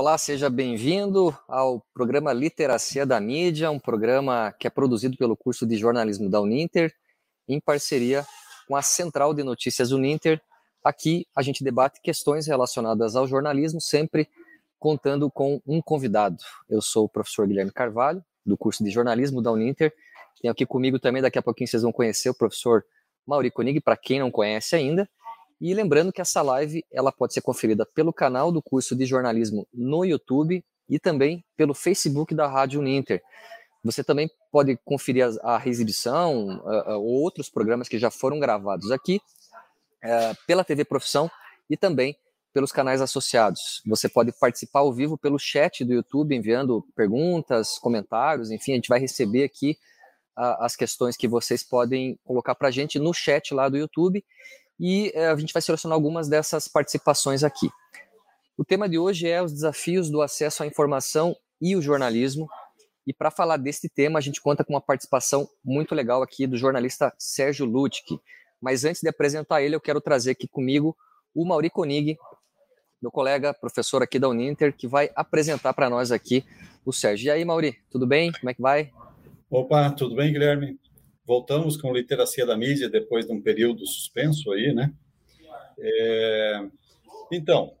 Olá, seja bem-vindo ao programa Literacia da Mídia, um programa que é produzido pelo curso de jornalismo da Uninter, em parceria com a Central de Notícias Uninter. Aqui a gente debate questões relacionadas ao jornalismo, sempre contando com um convidado. Eu sou o professor Guilherme Carvalho, do curso de jornalismo da Uninter. Tenho aqui comigo também, daqui a pouquinho vocês vão conhecer o professor Mauri Konig, para quem não conhece ainda. E lembrando que essa live ela pode ser conferida pelo canal do curso de jornalismo no YouTube e também pelo Facebook da Rádio Uninter. Você também pode conferir a, a reexibição ou outros programas que já foram gravados aqui uh, pela TV Profissão e também pelos canais associados. Você pode participar ao vivo pelo chat do YouTube, enviando perguntas, comentários, enfim, a gente vai receber aqui as questões que vocês podem colocar para a gente no chat lá do YouTube e eh, a gente vai selecionar algumas dessas participações aqui. O tema de hoje é os desafios do acesso à informação e o jornalismo. E para falar deste tema, a gente conta com uma participação muito legal aqui do jornalista Sérgio Lutke. Mas antes de apresentar ele, eu quero trazer aqui comigo o Mauri Konig, meu colega, professor aqui da Uninter, que vai apresentar para nós aqui o Sérgio. E aí, Mauri, tudo bem? Como é que vai? Opa, tudo bem, Guilherme? Voltamos com literacia da mídia depois de um período suspenso aí, né? É, então,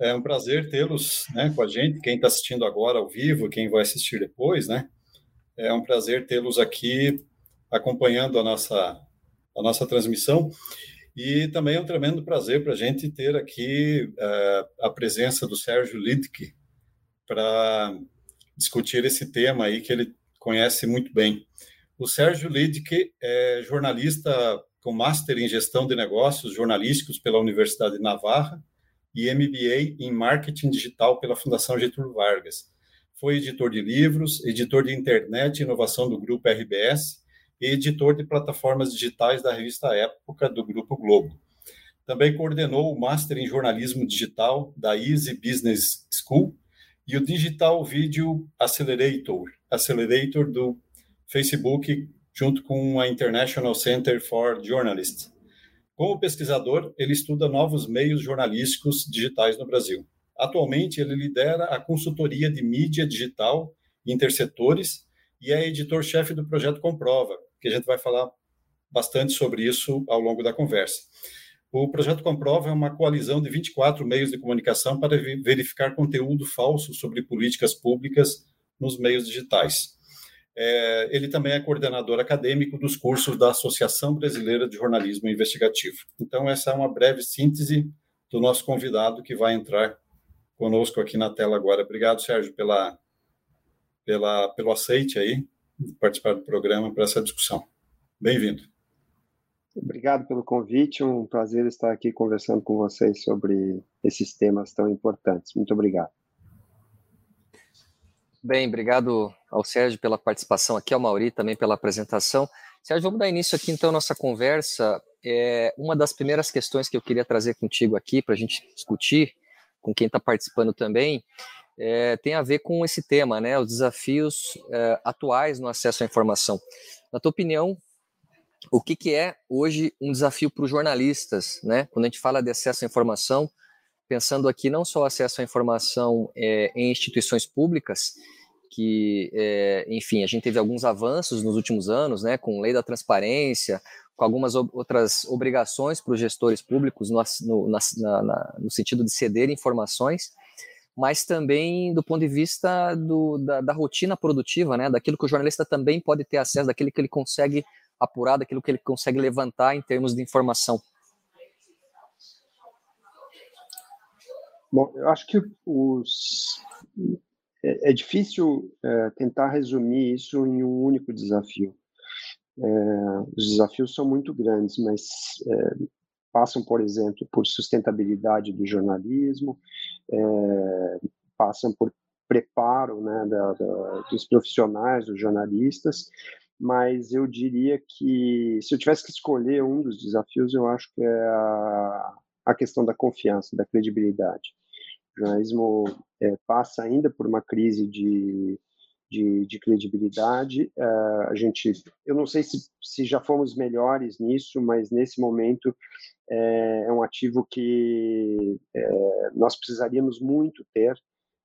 é um prazer tê-los né, com a gente, quem está assistindo agora ao vivo, quem vai assistir depois, né? É um prazer tê-los aqui acompanhando a nossa, a nossa transmissão. E também é um tremendo prazer para a gente ter aqui é, a presença do Sérgio Lidke para discutir esse tema aí que ele conhece muito bem. O Sérgio Lidke é jornalista com Master em Gestão de Negócios Jornalísticos pela Universidade de Navarra e MBA em Marketing Digital pela Fundação Getúlio Vargas. Foi editor de livros, editor de internet e inovação do Grupo RBS e editor de plataformas digitais da revista Época do Grupo Globo. Também coordenou o Master em Jornalismo Digital da Easy Business School e o Digital Video Accelerator, Accelerator do Facebook, junto com a International Center for Journalists. Como pesquisador, ele estuda novos meios jornalísticos digitais no Brasil. Atualmente, ele lidera a consultoria de mídia digital intersetores e é editor-chefe do projeto Comprova, que a gente vai falar bastante sobre isso ao longo da conversa. O projeto Comprova é uma coalizão de 24 meios de comunicação para verificar conteúdo falso sobre políticas públicas nos meios digitais. É, ele também é coordenador acadêmico dos cursos da Associação Brasileira de Jornalismo Investigativo. Então, essa é uma breve síntese do nosso convidado que vai entrar conosco aqui na tela agora. Obrigado, Sérgio, pela, pela, pelo aceite aí de participar do programa para essa discussão. Bem-vindo. Obrigado pelo convite, um prazer estar aqui conversando com vocês sobre esses temas tão importantes. Muito obrigado. Bem, obrigado ao Sérgio pela participação aqui, ao Mauri também pela apresentação. Sérgio, vamos dar início aqui então à nossa conversa. É, uma das primeiras questões que eu queria trazer contigo aqui para a gente discutir, com quem está participando também, é, tem a ver com esse tema, né, os desafios é, atuais no acesso à informação. Na tua opinião, o que, que é hoje um desafio para os jornalistas, né? Quando a gente fala de acesso à informação, pensando aqui não só acesso à informação é, em instituições públicas, que, é, enfim, a gente teve alguns avanços nos últimos anos, né, com lei da transparência, com algumas outras obrigações para os gestores públicos no, no, na, na, no, sentido de ceder informações, mas também do ponto de vista do, da, da, rotina produtiva, né, daquilo que o jornalista também pode ter acesso, daquilo que ele consegue apurar, daquilo que ele consegue levantar em termos de informação. Bom, eu acho que os é, é difícil é, tentar resumir isso em um único desafio. É, os desafios são muito grandes, mas é, passam, por exemplo, por sustentabilidade do jornalismo, é, passam por preparo né, da, da, dos profissionais, dos jornalistas, mas eu diria que se eu tivesse que escolher um dos desafios, eu acho que é a, a questão da confiança, da credibilidade. O jornalismo é, passa ainda por uma crise de, de, de credibilidade. Uh, a gente, eu não sei se, se já fomos melhores nisso, mas nesse momento é, é um ativo que é, nós precisaríamos muito ter,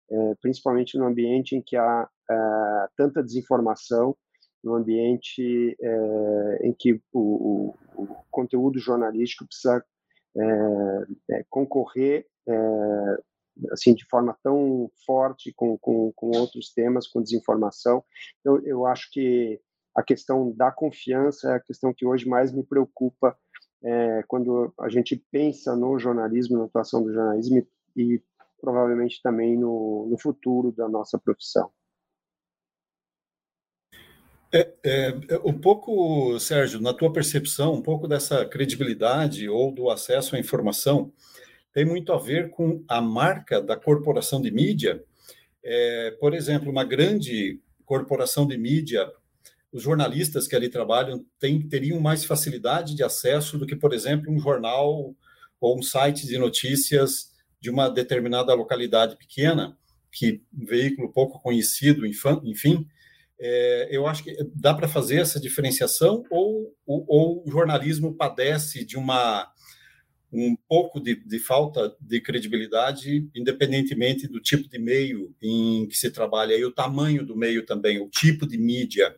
é, principalmente no ambiente em que há é, tanta desinformação, no ambiente é, em que o, o, o, conteúdo jornalístico precisa é, concorrer assim de forma tão forte com, com, com outros temas, com desinformação. Então, eu acho que a questão da confiança é a questão que hoje mais me preocupa é, quando a gente pensa no jornalismo, na atuação do jornalismo e, e provavelmente também no, no, futuro da nossa profissão. É, é, é, um pouco, Sérgio, na tua percepção, um pouco dessa credibilidade ou do acesso à informação tem muito a ver com a marca da corporação de mídia. É, por exemplo, uma grande corporação de mídia, os jornalistas que ali trabalham tem, teriam mais facilidade de acesso do que, por exemplo, um jornal ou um site de notícias de uma determinada localidade pequena, que um veículo pouco conhecido, enfim. É, eu acho que dá para fazer essa diferenciação ou, ou, ou o jornalismo padece de uma um pouco de, de, falta de credibilidade, independentemente do tipo de meio em que se trabalha e o tamanho do meio também, o tipo de mídia.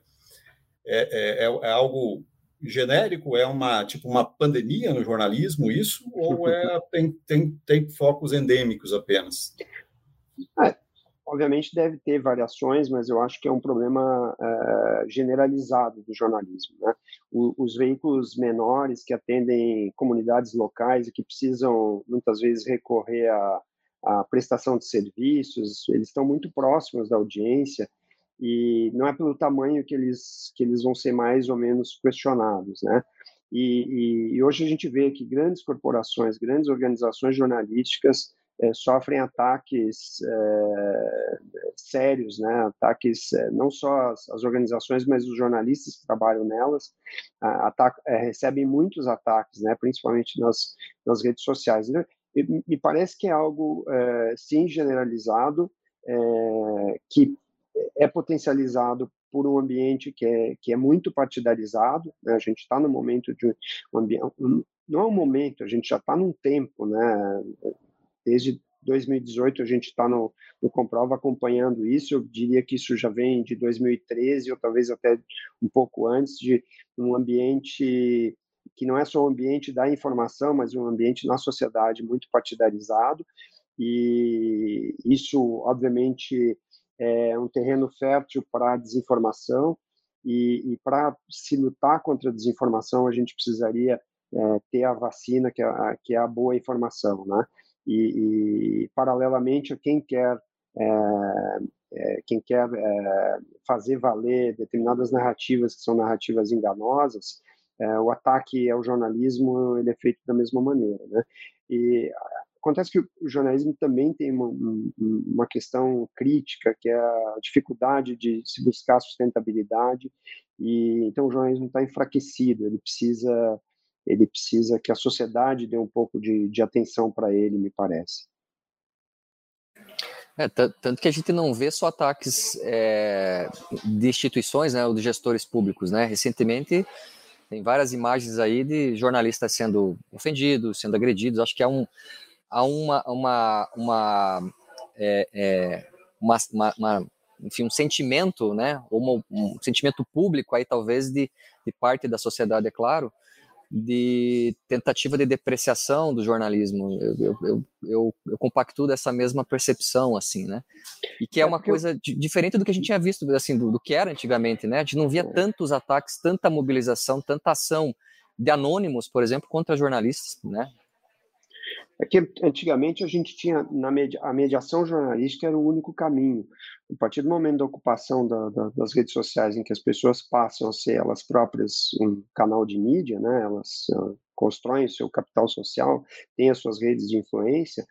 É, é, é, é algo genérico? É uma tipo uma pandemia no jornalismo isso? Ou é, tem, tem, tem focos endêmicos apenas? Obviamente deve ter variações, mas eu acho que é um problema uh, generalizado do jornalismo. Né? O, os veículos menores que atendem comunidades locais e que precisam muitas vezes recorrer à, à prestação de serviços, eles estão muito próximos da audiência e não é pelo tamanho que eles que eles vão ser mais ou menos questionados, né? E, e, e hoje a gente vê que grandes corporações, grandes organizações jornalísticas é, sofrem ataques é, sérios, né? ataques é, não só as, as, organizações, mas os jornalistas que trabalham nelas ataca, é, recebem muitos ataques, né? principalmente nas, nas redes sociais. Né? E, me parece que é algo, é, sim, generalizado, é, que é potencializado por um ambiente que é, que é muito partidarizado. Né? A gente está no momento de um ambiente. Não é um momento, a gente já está num tempo, né? Desde 2018 a gente está no, no Comprova acompanhando isso. Eu diria que isso já vem de 2013 ou talvez até um pouco antes de um ambiente que não é só um ambiente da informação, mas um ambiente na sociedade muito partidarizado. E isso, obviamente, é um terreno fértil para a desinformação. E, e para se lutar contra a desinformação, a gente precisaria é, ter a vacina, que é que é a boa informação, né? E, e paralelamente quem quer é, é, quem quer é, fazer valer determinadas narrativas que são narrativas enganosas, é, o ataque ao jornalismo ele é feito da mesma maneira, né? E acontece que o jornalismo também tem uma, uma questão crítica que é a dificuldade de se buscar sustentabilidade e então o jornalismo está enfraquecido, ele precisa ele precisa que a sociedade dê um pouco de, de atenção para ele, me parece. É, tanto que a gente não vê só ataques é, de instituições, né, ou de gestores públicos, né? Recentemente tem várias imagens aí de jornalistas sendo ofendidos, sendo agredidos. Acho que há um, há uma, uma, uma, é, é, uma, uma, uma enfim, um sentimento, né, ou um sentimento público aí talvez de, de parte da sociedade, é claro, de tentativa de depreciação do jornalismo. Eu, eu, eu, eu, compactuo dessa mesma percepção, assim, né? E que é, é uma coisa diferente do que a gente tinha visto, assim, do, do, que era antigamente, né? A gente não via é. tantos ataques, tanta mobilização, tanta ação de anônimos, por exemplo, contra jornalistas, né? É que antigamente a gente tinha na media, a mediação jornalística era o único caminho. A partir do momento da ocupação da, da, das redes sociais, em que as pessoas passam a ser elas próprias um canal de mídia, né? Elas uh, constroem o seu capital social, têm as suas redes de influência,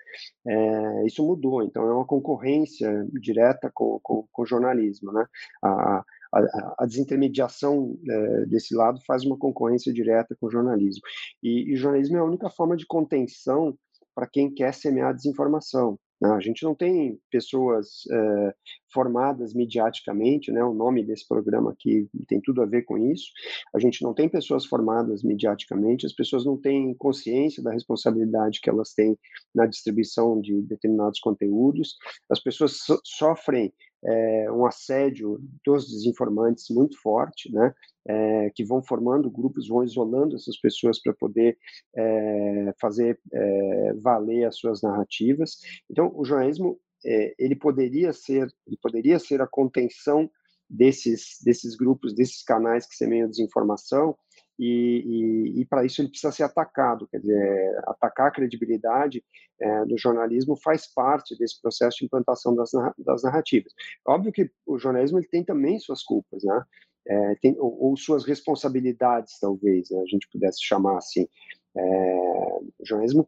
é, isso mudou. Então é uma concorrência direta com, com, com o jornalismo, né? A, a, a, desintermediação é, desse lado faz uma concorrência direta com o jornalismo. E, e, o jornalismo é a única forma de contenção para quem quer semear desinformação. Né? A gente não tem pessoas é, formadas mediaticamente, né? O nome desse programa aqui tem tudo a ver com isso. A gente não tem pessoas formadas mediaticamente, as pessoas não têm consciência da responsabilidade que elas têm na distribuição de determinados conteúdos. As pessoas so sofrem é, um assédio dos desinformantes muito forte, né? É, que vão formando grupos, vão isolando essas pessoas para poder é, fazer valer as suas narrativas. Então, o jornalismo ele poderia ser, ele poderia ser a contenção desses desses grupos, desses canais que semeiam desinformação e, e, e para isso ele precisa ser atacado, quer dizer, atacar a credibilidade é, do jornalismo faz parte desse processo de implantação das, das narrativas. Óbvio que o jornalismo ele tem também suas culpas, né? É, tem, ou, ou, suas responsabilidades, talvez, né? a gente pudesse chamar assim. É, o jornalismo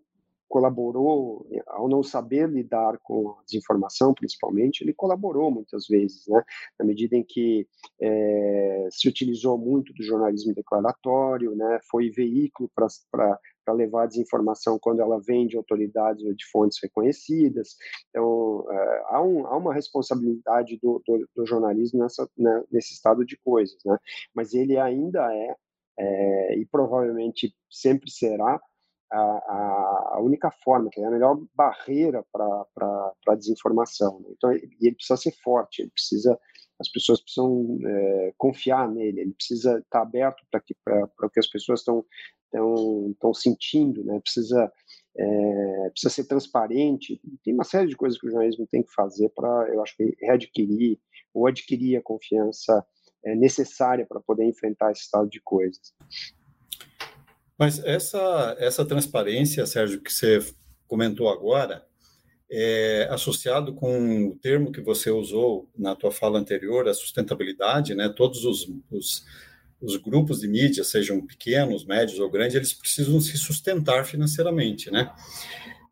colaborou, ao não saber lidar com a desinformação, principalmente, ele colaborou muitas vezes, né? Na medida em que é, se utilizou muito do jornalismo declaratório, né? Foi veículo para levar a desinformação quando ela vem de autoridades ou de fontes reconhecidas. Então, é, há, um, há, uma responsabilidade do, do, do jornalismo nessa, né, nesse estado de coisas, né? Mas ele ainda é, é e provavelmente sempre será a, a, única forma, que é a melhor barreira para a desinformação. Né? Então, e ele precisa ser forte, ele precisa, as pessoas precisam é, confiar nele, ele precisa estar tá aberto para o que as pessoas estão estão sentindo, né? Precisa é, precisa ser transparente. Tem uma série de coisas que o jornalismo tem que fazer para, eu acho que readquirir ou adquirir a confiança é, necessária para poder enfrentar esse estado de coisas. Mas essa, essa transparência, Sérgio, que você comentou agora, é associado com o termo que você usou na tua fala anterior, a sustentabilidade, né? Todos os, os, os grupos de mídia, sejam pequenos, médios ou grandes, eles precisam se sustentar financeiramente, né?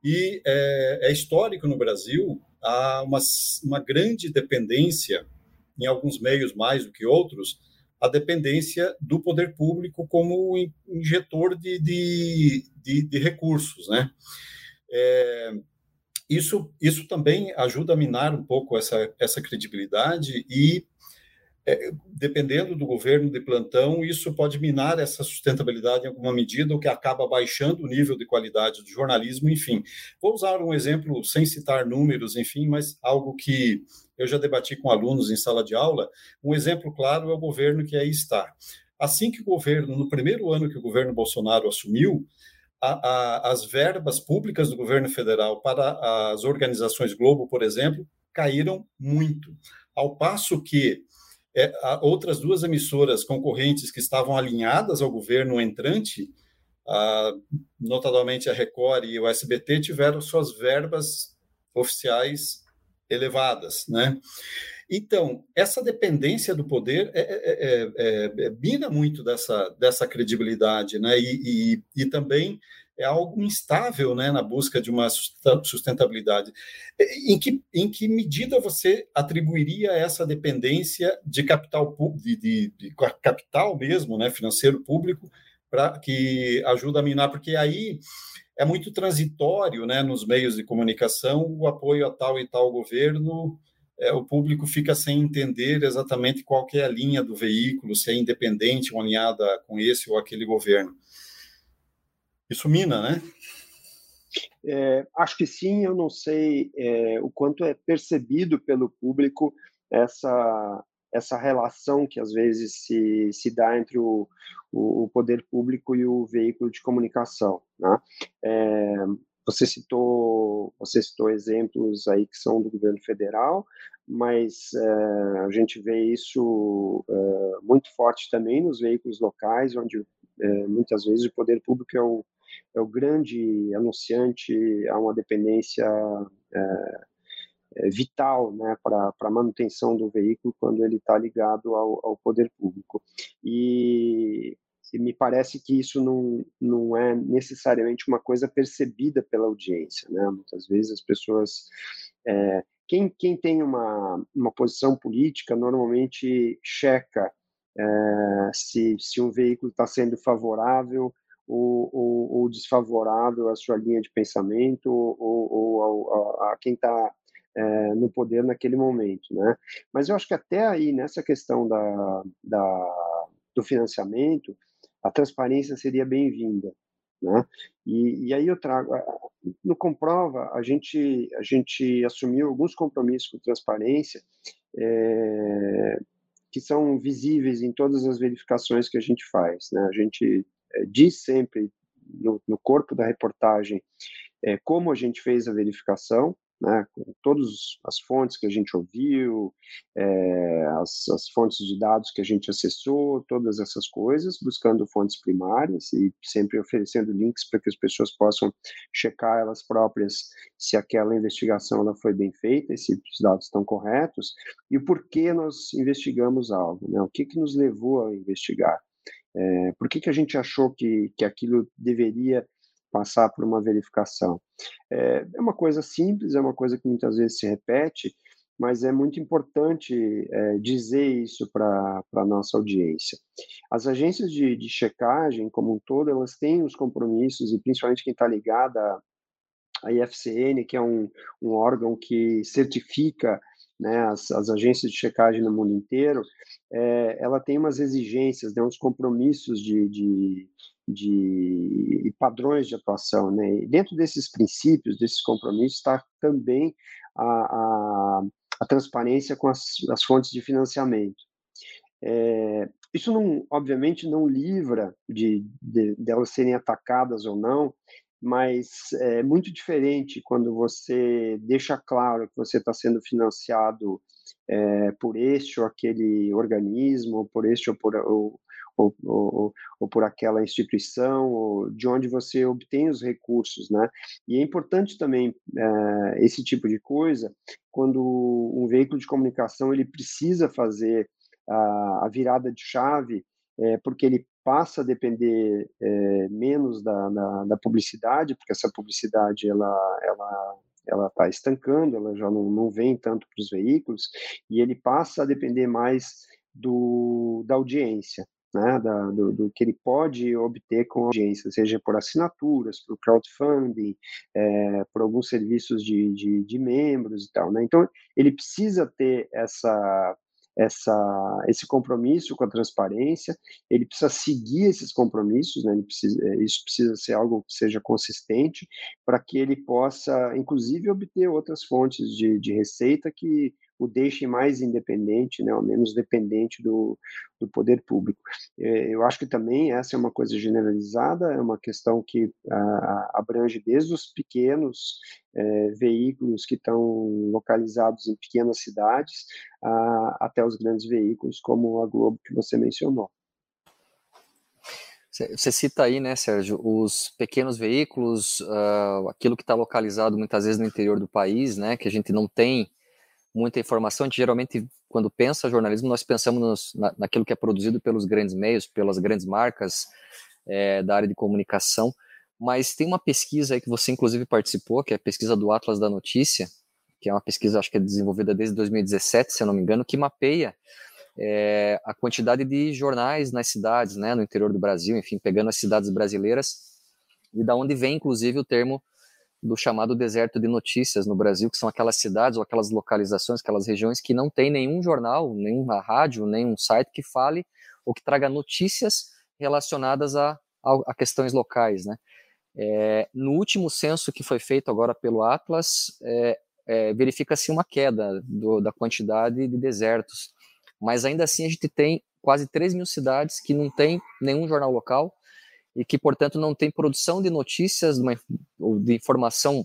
E é, é histórico no Brasil há uma, uma grande dependência, em alguns meios mais do que outros, a dependência do poder público como injetor de, de, de, de recursos, né? É, isso, isso também ajuda a minar um pouco essa, essa credibilidade e, é, dependendo do governo de plantão, isso pode minar essa sustentabilidade em alguma medida, o que acaba baixando o nível de qualidade do jornalismo, enfim. Vou usar um exemplo sem citar números, enfim, mas algo que eu já debati com alunos em sala de aula, um exemplo claro é o governo que aí está. Assim que o governo, no primeiro ano que o governo Bolsonaro assumiu, a, a, as verbas públicas do governo federal para as organizações Globo, por exemplo, caíram muito. Ao passo que é, outras duas emissoras concorrentes que estavam alinhadas ao governo entrante, a, notadamente a Record e o SBT, tiveram suas verbas oficiais elevadas, né? Então, essa dependência do poder é, é, é, é, mina muito dessa, dessa credibilidade, né? E, e, e, também é algo instável, né? Na busca de uma sustentabilidade. Em que, em que medida você atribuiria essa dependência de capital de, de, de capital mesmo, né? Financeiro público, para que ajuda a minar? Porque aí é muito transitório né, nos meios de comunicação o apoio a tal e tal governo. É, o público fica sem entender exatamente qual é a linha do veículo, se é independente ou alinhada com esse ou aquele governo. Isso mina, né? É, acho que sim, eu não sei é, o quanto é percebido pelo público essa, essa relação que às vezes se, se dá entre o, o, poder público e o veículo de comunicação. Né? É, você citou você citou exemplos aí que são do governo federal, mas é, a gente vê isso é, muito forte também nos veículos locais, onde é, muitas vezes o poder público é o, é o grande anunciante a uma dependência é, vital né, para a manutenção do veículo quando ele está ligado ao, ao, poder público. E, e, me parece que isso não, não é necessariamente uma coisa percebida pela audiência. Né? Muitas vezes as pessoas. É, quem, quem tem uma, uma posição política normalmente checa é, se, se um veículo está sendo favorável ou, ou, ou desfavorável à sua linha de pensamento ou, ou a, a, quem está é, no poder naquele momento, né? Mas eu acho que até aí nessa questão da, da do financiamento, a transparência seria bem-vinda, né? E, e, aí eu trago no comprova a gente a gente assumiu alguns compromissos com transparência é, que são visíveis em todas as verificações que a gente faz, né? A gente é, diz sempre no, no, corpo da reportagem é, como a gente fez a verificação, né, com todas as fontes que a gente ouviu, é, as, as, fontes de dados que a gente acessou, todas essas coisas, buscando fontes primárias e sempre oferecendo links para que as pessoas possam checar elas próprias se aquela investigação ela foi bem feita, se os dados estão corretos, e o porquê nós investigamos algo, né, o que, que nos levou a investigar. É, por que, que a gente achou que, que aquilo deveria passar por uma verificação. É, é uma coisa simples, é uma coisa que muitas vezes se repete, mas é muito importante é, dizer isso para a nossa audiência. As agências de, de, checagem, como um todo, elas têm os compromissos, e principalmente quem está ligada à IFCN, que é um, um órgão que certifica né, as, as, agências de checagem no mundo inteiro, é, ela tem umas exigências, né, uns compromissos de, de, de padrões de atuação. Né? E dentro desses princípios, desses compromissos, está também a, a, a, transparência com as, as fontes de financiamento. É, isso, não, obviamente, não livra de, de, de elas serem atacadas ou não, mas é muito diferente quando você deixa claro que você está sendo financiado é, por este ou aquele organismo, por este ou por, ou, ou, ou, ou, por aquela instituição, ou de onde você obtém os recursos, né? E é importante também é, esse tipo de coisa quando um veículo de comunicação ele precisa fazer a, a virada de chave, é, porque ele passa a depender é, menos da, da, da, publicidade, porque essa publicidade ela ela ela está estancando, ela já não, não vem tanto para os veículos e ele passa a depender mais do, da audiência, né, da, do, do, que ele pode obter com a audiência, seja por assinaturas, por crowdfunding, é, por alguns serviços de, de, de membros e tal. Né? Então, ele precisa ter essa essa, esse compromisso com a transparência, ele precisa seguir esses compromissos, né? precisa, é, isso precisa ser algo que seja consistente para que ele possa, inclusive, obter outras fontes de, de receita que o deixem mais independente, né, ou menos dependente do, do poder público. É, eu acho que também essa é uma coisa generalizada, é uma questão que ah, abrange desde os pequenos é, veículos que estão localizados em pequenas cidades até os grandes veículos, como a Globo que você mencionou. Você cita aí, né, Sérgio, os pequenos veículos, uh, aquilo que está localizado muitas vezes no interior do país, né, que a gente não tem muita informação. A gente geralmente, quando pensa jornalismo, nós pensamos nos, na, naquilo que é produzido pelos grandes meios, pelas grandes marcas é, da área de comunicação. Mas tem uma pesquisa aí que você, inclusive, participou, que é a pesquisa do Atlas da Notícia, que é uma pesquisa, acho que é desenvolvida desde 2017, se eu não me engano, que mapeia é, a quantidade de jornais nas cidades, né, no interior do Brasil, enfim, pegando as cidades brasileiras, e da onde vem, inclusive, o termo do chamado deserto de notícias no Brasil, que são aquelas cidades ou aquelas localizações, aquelas regiões que não tem nenhum jornal, nenhuma rádio, nenhum site que fale ou que traga notícias relacionadas a, a, questões locais, né? É, no último censo que foi feito agora pelo Atlas, é, é, verifica-se uma queda do, da quantidade de desertos, mas ainda assim a gente tem quase 3 mil cidades que não tem nenhum jornal local, e que, portanto, não tem produção de notícias ou de informação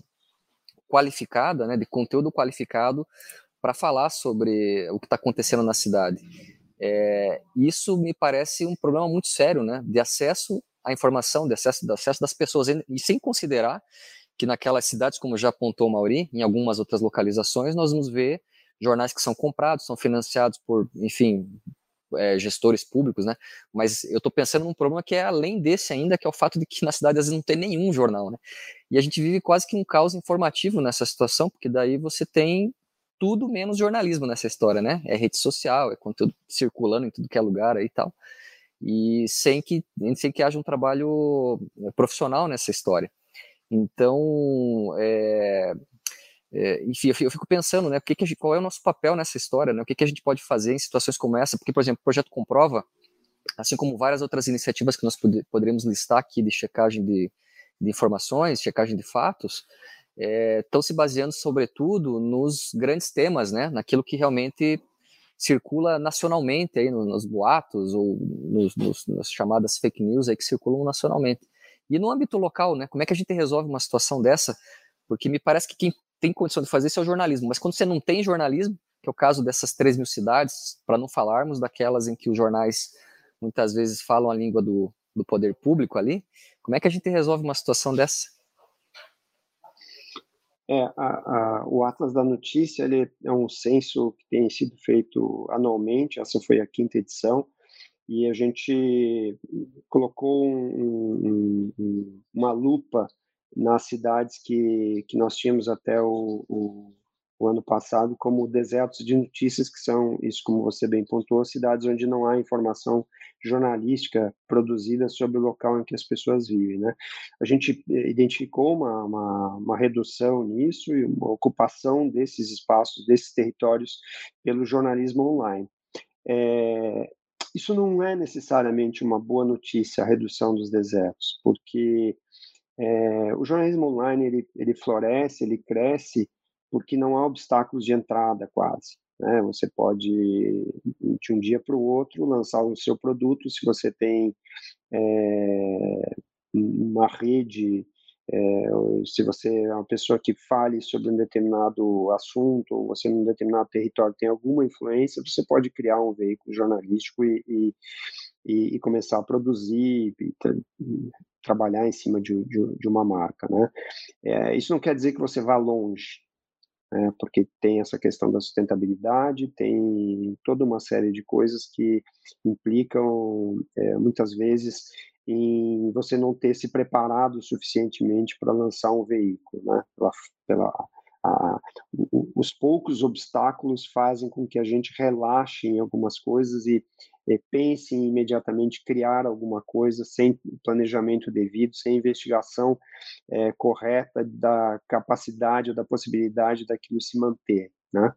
qualificada, né, de conteúdo qualificado para falar sobre o que está acontecendo na cidade. É, isso me parece um problema muito sério, né, de acesso à informação, de acesso, de acesso das pessoas, e sem considerar que naquelas cidades, como já apontou o Mauri, em algumas outras localizações, nós vamos ver jornais que são comprados, são financiados por, enfim, é, gestores públicos, né? Mas eu estou pensando num problema que é além desse ainda, que é o fato de que na cidade às vezes não tem nenhum jornal, né? E a gente vive quase que um caos informativo nessa situação, porque daí você tem tudo menos jornalismo nessa história, né? É rede social, é conteúdo circulando em tudo que é lugar aí e tal. e sem que, sem que haja um trabalho eh, profissional nessa história. Então, é, é, enfim, eu fico pensando, né, que que gente, qual é o nosso papel nessa história, né, o que, que a gente pode fazer em situações como essa, porque, por exemplo, o Projeto Comprova, assim como várias outras iniciativas que nós pod poderíamos listar aqui de checagem de, de informações, checagem de fatos, estão é, se baseando, sobretudo, nos grandes temas, né, naquilo que realmente circula nacionalmente aí nos, boatos ou nos, nos, nas chamadas fake news aí que circulam nacionalmente. E no âmbito local, né, como é que a gente resolve uma situação dessa? Porque me parece que quem tem condição de fazer isso é o jornalismo, mas quando você não tem jornalismo, que é o caso dessas 3 mil cidades, para não falarmos daquelas em que os jornais muitas vezes falam a língua do, do poder público ali, como é que a gente resolve uma situação dessa? É, a, a, o Atlas da Notícia ele é um censo que tem sido feito anualmente, essa foi a quinta edição, e a gente colocou um, um, uma lupa nas cidades que, que nós tínhamos até o, o, o, ano passado como desertos de notícias, que são, isso como você bem pontuou, cidades onde não há informação jornalística produzida sobre o local em que as pessoas vivem. Né? A gente identificou uma, uma, uma redução nisso e uma ocupação desses espaços, desses territórios pelo jornalismo online. É, isso não é necessariamente uma boa notícia, a redução dos desertos, porque é, o jornalismo online ele, ele floresce, ele cresce porque não há obstáculos de entrada quase. Né? Você pode, de um dia para o outro, lançar o seu produto. Se você tem é, uma rede, é, se você é uma pessoa que fale sobre um determinado assunto, ou você num determinado território tem alguma influência, você pode criar um veículo jornalístico e, e, e, e começar a produzir e, trabalhar em cima de, de, de uma marca, né? É, isso não quer dizer que você vá longe, né? porque tem essa questão da sustentabilidade, tem toda uma série de coisas que implicam, é, muitas vezes, em você não ter se preparado suficientemente para lançar um veículo, né? Pela, pela a, os poucos obstáculos fazem com que a gente relaxe em algumas coisas e, e pense em imediatamente criar alguma coisa sem planejamento devido, sem investigação é, correta da capacidade ou da possibilidade daquilo se manter, né?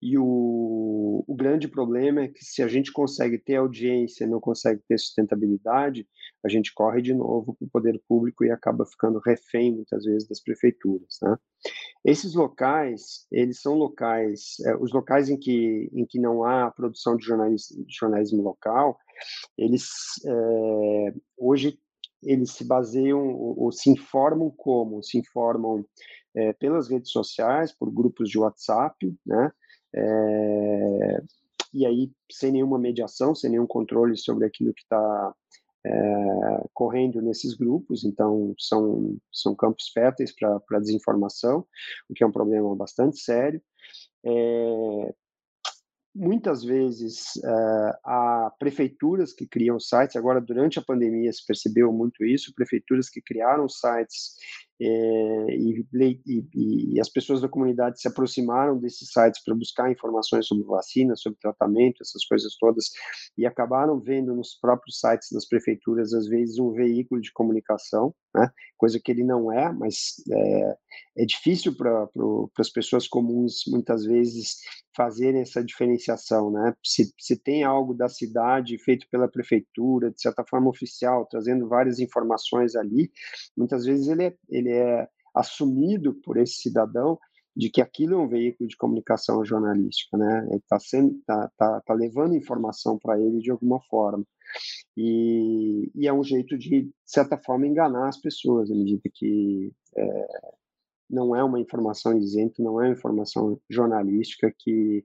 E o, o grande problema é que se a gente consegue ter audiência não consegue ter sustentabilidade, a gente corre de novo para o poder público e acaba ficando refém, muitas vezes, das prefeituras. Né? Esses locais, eles são locais, é, os locais em que, em que não há produção de jornalismo, jornalismo local, eles é, hoje eles se baseiam ou, ou, se informam como? Se informam é, pelas redes sociais, por grupos de WhatsApp, né? É, e aí, sem nenhuma mediação, sem nenhum controle sobre aquilo que está é, correndo nesses grupos, então são, são campos férteis para desinformação, o que é um problema bastante sério. É, muitas vezes uh, há prefeituras que criam sites, agora durante a pandemia se percebeu muito isso, prefeituras que criaram sites é, e, e, e, as pessoas da comunidade se aproximaram desses sites para buscar informações sobre vacina, sobre tratamento, essas coisas todas, e acabaram vendo nos próprios sites das prefeituras, às vezes, um veículo de comunicação, né? coisa que ele não é, mas é, é difícil para as pessoas comuns, muitas vezes, fazerem essa diferenciação. Né? Se, se tem algo da cidade feito pela prefeitura, de certa forma oficial, trazendo várias informações ali, muitas vezes ele é, ele é assumido por esse cidadão de que aquilo é um veículo de comunicação jornalística, né? Ele está tá, tá, tá levando informação para ele de alguma forma. E, e, é um jeito de, de certa forma, enganar as pessoas, à medida que é, não é uma informação isenta, não é uma informação jornalística que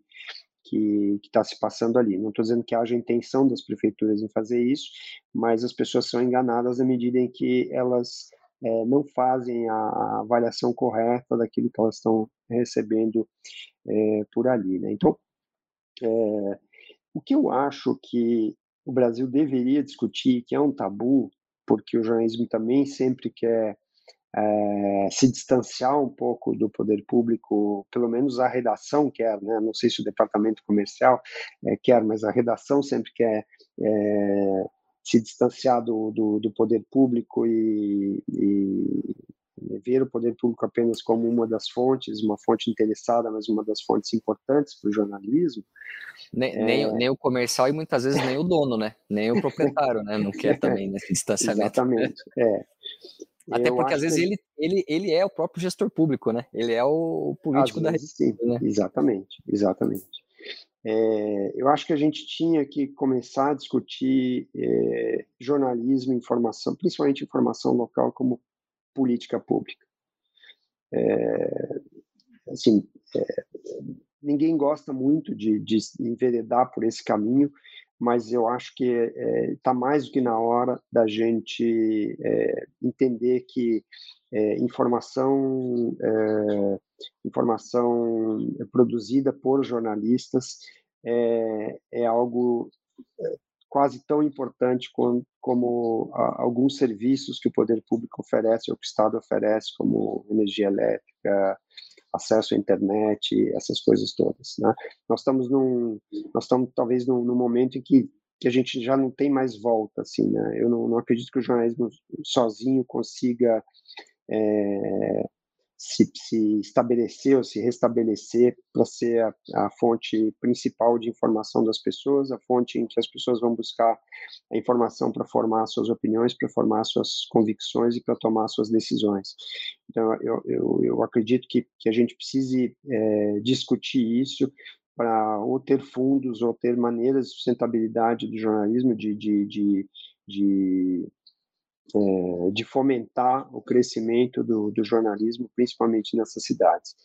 que está se passando ali. Não estou dizendo que haja intenção das prefeituras em fazer isso, mas as pessoas são enganadas à medida em que elas é, não fazem a avaliação correta daquilo que elas estão recebendo é, por ali. Né? Então, é, o que eu acho que o Brasil deveria discutir, que é um tabu, porque o jornalismo também sempre quer é, se distanciar um pouco do poder público, pelo menos a redação quer, né? não sei se o departamento comercial é, quer, mas a redação sempre quer é, se distanciar do, do, do poder público e, e, ver o poder público apenas como uma das fontes, uma fonte interessada, mas uma das fontes importantes para o jornalismo. Nem, é... nem, nem, o comercial e muitas vezes nem o dono, né? Nem o proprietário, né? Não quer também né? distanciamento. Exatamente, é. Até eu porque às vezes que... ele, ele, ele é o próprio gestor público, né? Ele é o político às da vezes, sim. Né? Exatamente, exatamente. É, eu acho que a gente tinha que começar a discutir é, jornalismo, informação, principalmente informação local, como política pública. É, assim, é, ninguém gosta muito de, de enveredar por esse caminho, mas eu acho que está é, tá mais do que na hora da gente é, entender que é, informação é, informação produzida por jornalistas é, é algo é, quase tão importante como, como a, alguns serviços que o poder público oferece ou que o Estado oferece, como energia elétrica, acesso à internet, essas coisas todas. Né? Nós estamos num, nós estamos talvez num, num, momento em que, que a gente já não tem mais volta, assim, né? Eu não, não acredito que o jornalismo sozinho consiga é, se, se estabelecer ou se restabelecer para ser a, a, fonte principal de informação das pessoas, a fonte em que as pessoas vão buscar a informação para formar suas opiniões, para formar suas convicções e para tomar suas decisões. Então, eu, eu, eu acredito que, que a gente precise é, discutir isso para ou ter fundos ou ter maneiras de sustentabilidade do jornalismo, de, de, de, de é, de fomentar o crescimento do, do, jornalismo, principalmente nessas cidades.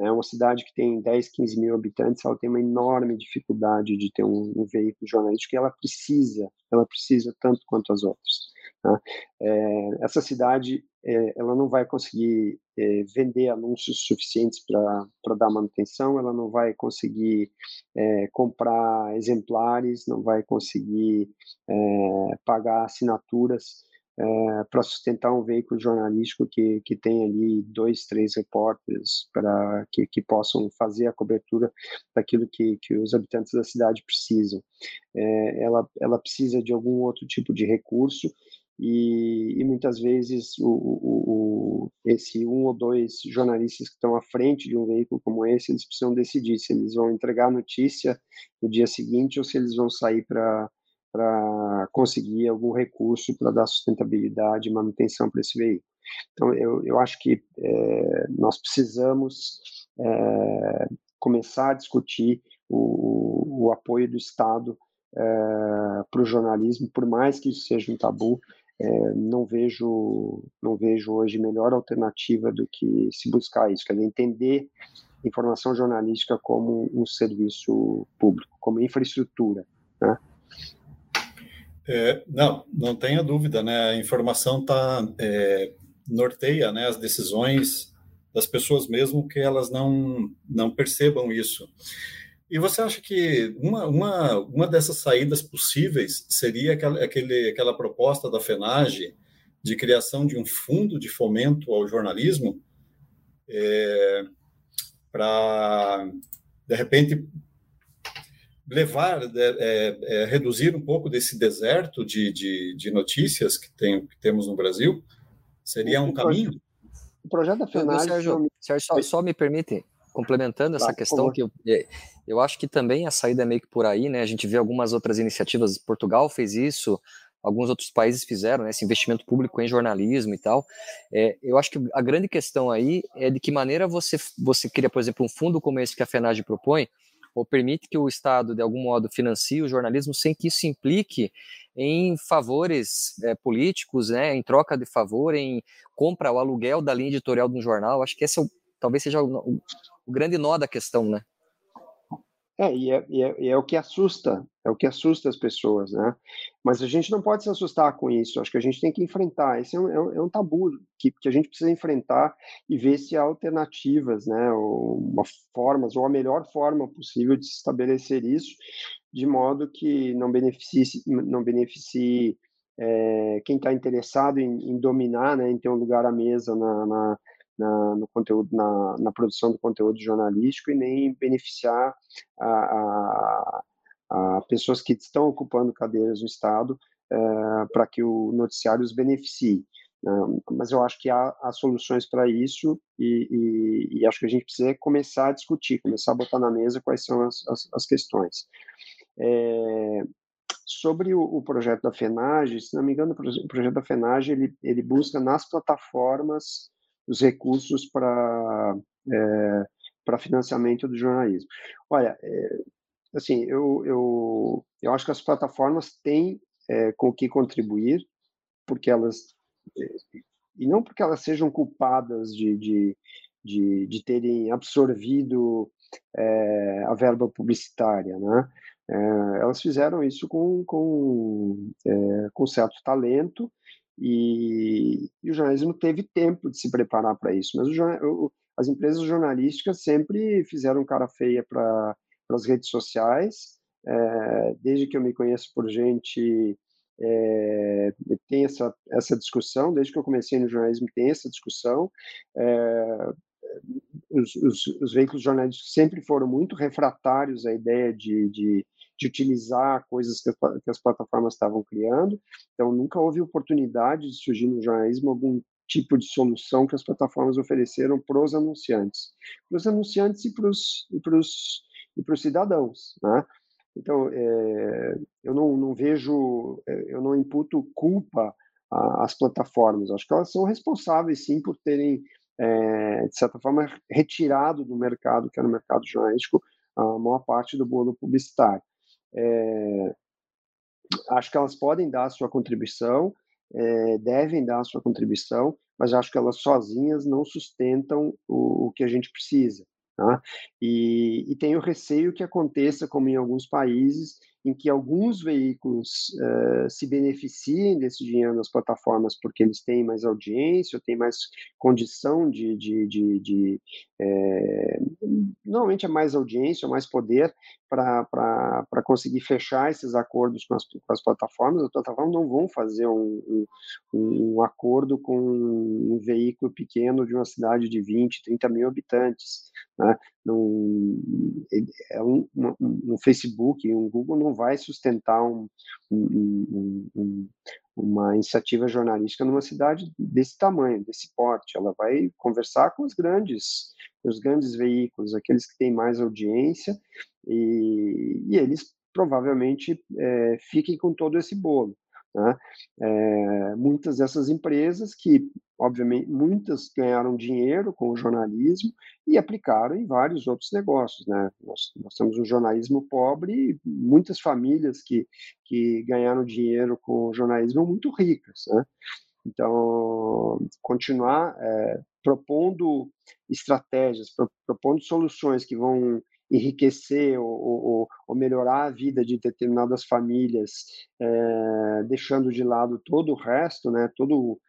É uma cidade que tem 10, 15 mil habitantes, ela tem uma enorme dificuldade de ter um, um veículo jornalístico que ela precisa, ela precisa tanto quanto as outras. Né? É, essa cidade, é, ela não vai conseguir é, vender anúncios suficientes para dar manutenção, ela não vai conseguir é, comprar exemplares, não vai conseguir é, pagar assinaturas é, para sustentar um veículo jornalístico que, que tem ali dois, três repórteres para que, que possam fazer a cobertura daquilo que, que os habitantes da cidade precisam. É, ela, ela precisa de algum outro tipo de recurso e, e, muitas vezes o, o, o, esse um ou dois jornalistas que estão à frente de um veículo como esse, eles precisam decidir se eles vão entregar a notícia no dia seguinte ou se eles vão sair para para conseguir algum recurso para dar sustentabilidade e manutenção para esse veículo. Então, eu, eu acho que é, nós precisamos é, começar a discutir o, o apoio do Estado é, para o jornalismo, por mais que isso seja um tabu, é, não vejo não vejo hoje melhor alternativa do que se buscar isso, quer dizer, entender informação jornalística como um serviço público, como infraestrutura, né? É, não, não tenha dúvida, né? A informação tá é, norteia, né, as decisões das pessoas mesmo que elas não não percebam isso. E você acha que uma, uma, uma dessas saídas possíveis seria aquela, aquele, aquela proposta da FENAGE de criação de um fundo de fomento ao jornalismo é, para, de repente, levar, é, é, é, reduzir um pouco desse deserto de, de, de notícias que, tem, que temos no Brasil? Seria um caminho? O projeto da FENAG... Sérgio, Sérgio só, só, me permite, complementando essa questão, que eu, é, eu acho que também a saída é meio que por aí, né? A gente vê algumas outras iniciativas, Portugal fez isso, alguns outros países fizeram, né, esse investimento público em jornalismo e tal. É, eu acho que a grande questão aí é de que maneira você, você cria, por exemplo, um fundo como esse que a FENAGE propõe, ou permite que o Estado, de algum modo, financie o jornalismo sem que isso implique em favores é, políticos, né, em troca de favor, em compra ou aluguel da linha editorial de um jornal. Acho que esse é o, talvez seja o, o, grande nó da questão, né? É e, é, e é, e é, o que assusta, é o que assusta as pessoas, né? Mas a gente não pode se assustar com isso, acho que a gente tem que enfrentar, esse é um, é um, é um tabu que, que, a gente precisa enfrentar e ver se há alternativas, né? Ou uma formas, ou a melhor forma possível de se estabelecer isso, de modo que não beneficie, não beneficie é, quem está interessado em, em, dominar, né, em ter um lugar à mesa na, na, na no conteúdo, na, na, produção do conteúdo jornalístico e nem beneficiar a, a, a pessoas que estão ocupando cadeiras no Estado é, para que o noticiário os beneficie. Né? Mas eu acho que há, há soluções para isso e, e, e, acho que a gente precisa começar a discutir, começar a botar na mesa quais são as, as, as questões. É, sobre o, o, projeto da FENAGE, se não me engano, o projeto da FENAGE ele, ele busca nas plataformas os recursos para é, para financiamento do jornalismo. Olha, é, assim, eu, eu, eu acho que as plataformas têm é, com o que contribuir, porque elas e não porque elas sejam culpadas de, de, de, de terem absorvido é, a verba publicitária, né? É, elas fizeram isso com, com, é, com certo talento e, e, o jornalismo teve tempo de se preparar para isso. Mas o, as empresas jornalísticas sempre fizeram cara feia para as redes sociais, é, desde que eu me conheço por gente é, tem essa, essa discussão, desde que eu comecei no jornalismo tem essa discussão. É, os, os, os, veículos jornalísticos sempre foram muito refratários à ideia de, de, de utilizar coisas que, que, as plataformas estavam criando, então nunca houve oportunidade de surgir no jornalismo algum tipo de solução que as plataformas ofereceram para os anunciantes, para os anunciantes e para os, e para os, e para os cidadãos, né? Então, é, eu não, não, vejo, é, eu não imputo culpa às plataformas. Acho que elas são responsáveis, sim, por terem, é, de certa forma, retirado do mercado, que era o mercado jornalístico, a maior parte do bolo publicitário. É, acho que elas podem dar a sua contribuição, é, devem dar a sua contribuição, mas acho que elas sozinhas não sustentam o, o que a gente precisa. Tá? E, e tenho receio que aconteça, como em alguns países, em que alguns veículos uh, se beneficiem desse dinheiro nas plataformas porque eles têm mais audiência, ou têm mais condição de, de, de, de é, normalmente é mais audiência, mais poder para conseguir fechar esses acordos com as, com as, plataformas. As plataformas não vão fazer um, um, um acordo com um veículo pequeno de uma cidade de 20, 30 mil habitantes. Né? é um, um, um Facebook, um Google não vai sustentar um, um, um, uma iniciativa jornalística numa cidade desse tamanho, desse porte. Ela vai conversar com os grandes, os grandes veículos, aqueles que têm mais audiência, e, e eles provavelmente é, fiquem com todo esse bolo. Né? É, muitas dessas empresas que, obviamente, muitas ganharam dinheiro com o jornalismo e aplicaram em vários outros negócios. Né? Nós, nós temos um jornalismo pobre e muitas famílias que, que ganharam dinheiro com o jornalismo muito ricas. Né? Então, continuar é, propondo estratégias, propondo soluções que vão enriquecer ou, ou, ou, melhorar a vida de determinadas famílias, é, deixando de lado todo o resto, né, todo,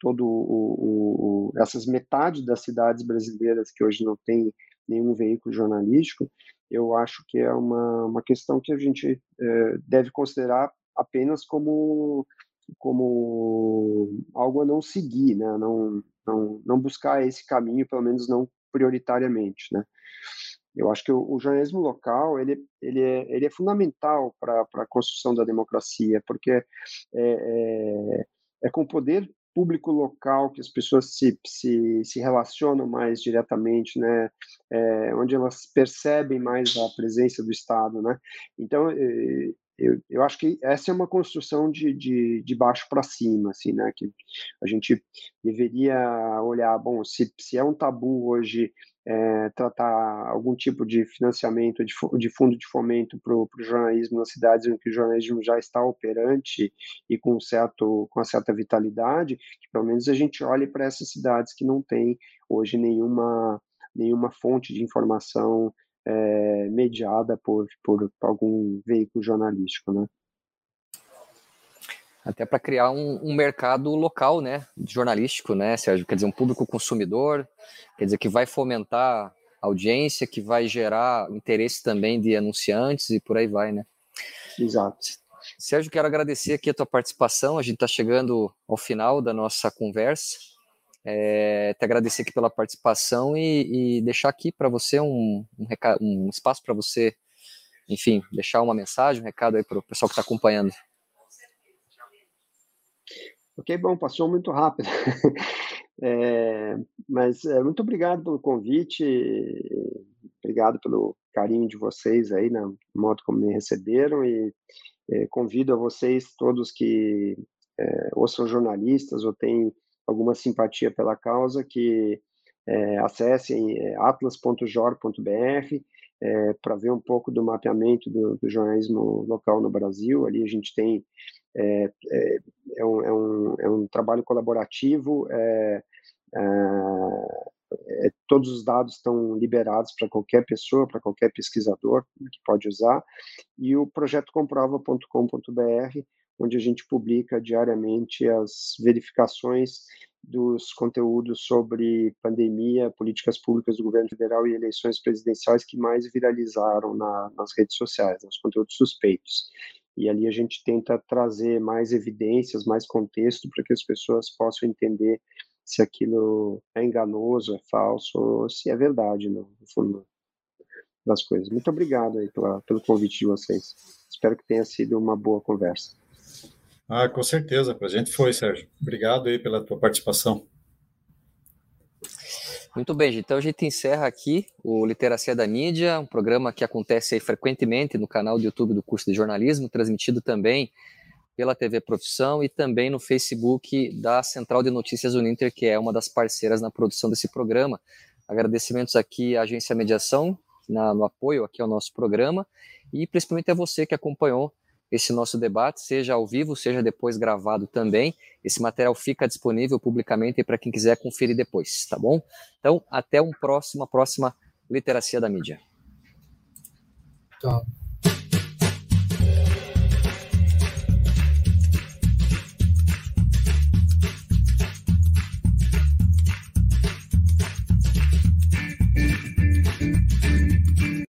todo o, o, essas metade das cidades brasileiras que hoje não tem nenhum veículo jornalístico, eu acho que é uma, uma questão que a gente é, deve considerar apenas como como algo a não seguir, né? não, não, não buscar esse caminho, pelo menos não prioritariamente. Né? Eu acho que o, o jornalismo local ele, ele, é, ele é fundamental para a construção da democracia, porque é, é, é com o poder público local que as pessoas se, se, se relacionam mais diretamente, né? É, onde elas percebem mais a presença do Estado, né? Então, é, eu, eu acho que essa é uma construção de, de, de baixo para cima, assim, né? Que a gente deveria olhar, bom, se, se é um tabu hoje é, tratar algum tipo de financiamento de, de fundo de fomento para o jornalismo nas cidades em que o jornalismo já está operante e com certo com uma certa vitalidade, que pelo menos a gente olhe para essas cidades que não têm hoje nenhuma nenhuma fonte de informação é, mediada por, por, algum veículo jornalístico, né? Até para criar um, um, mercado local, né, jornalístico, né, Sérgio? Quer dizer, um público consumidor, quer dizer, que vai fomentar audiência, que vai gerar interesse também de anunciantes e por aí vai, né? Exato. Sérgio, quero agradecer aqui a tua participação. A gente está chegando ao final da nossa conversa. É, te agradecer aqui pela participação e, e deixar aqui para você um, um, recado, um espaço para você, enfim, deixar uma mensagem, um recado aí para o pessoal que está acompanhando. Ok, bom, passou muito rápido. É, mas é, muito obrigado pelo convite, obrigado pelo carinho de vocês aí na modo como me receberam e é, convido a vocês todos que é, ou são jornalistas ou têm alguma simpatia pela causa que acessem atlas.jor.br para ver um pouco do mapeamento do, do, jornalismo local no Brasil. Ali a gente tem é, é, é um, é, um, é um trabalho colaborativo, é, é, todos os dados estão liberados para qualquer pessoa, para qualquer pesquisador que pode usar, e o projeto comprova.com.br, onde a gente publica diariamente as verificações dos conteúdos sobre pandemia, políticas públicas do governo federal e eleições presidenciais que mais viralizaram na, nas redes sociais, os conteúdos suspeitos. E ali a gente tenta trazer mais evidências, mais contexto para que as pessoas possam entender se aquilo é enganoso, é falso, ou se é verdade, no fundo das coisas. Muito obrigado aí pela, pelo convite de vocês. Espero que tenha sido uma boa conversa. Ah, com certeza, para a gente foi, Sérgio. Obrigado aí pela tua participação. Muito bem, então a gente encerra aqui o Literacia da Mídia, um programa que acontece frequentemente no canal do YouTube do curso de jornalismo, transmitido também pela TV Profissão e também no Facebook da Central de Notícias Uninter, que é uma das parceiras na produção desse programa. Agradecimentos aqui à Agência Mediação, na, no apoio aqui ao nosso programa, e principalmente a você que acompanhou esse nosso debate, seja ao vivo, seja depois gravado também. Esse material fica disponível publicamente para quem quiser conferir depois, tá bom? Então, até um próximo, próxima Literacia da Mídia. Tá.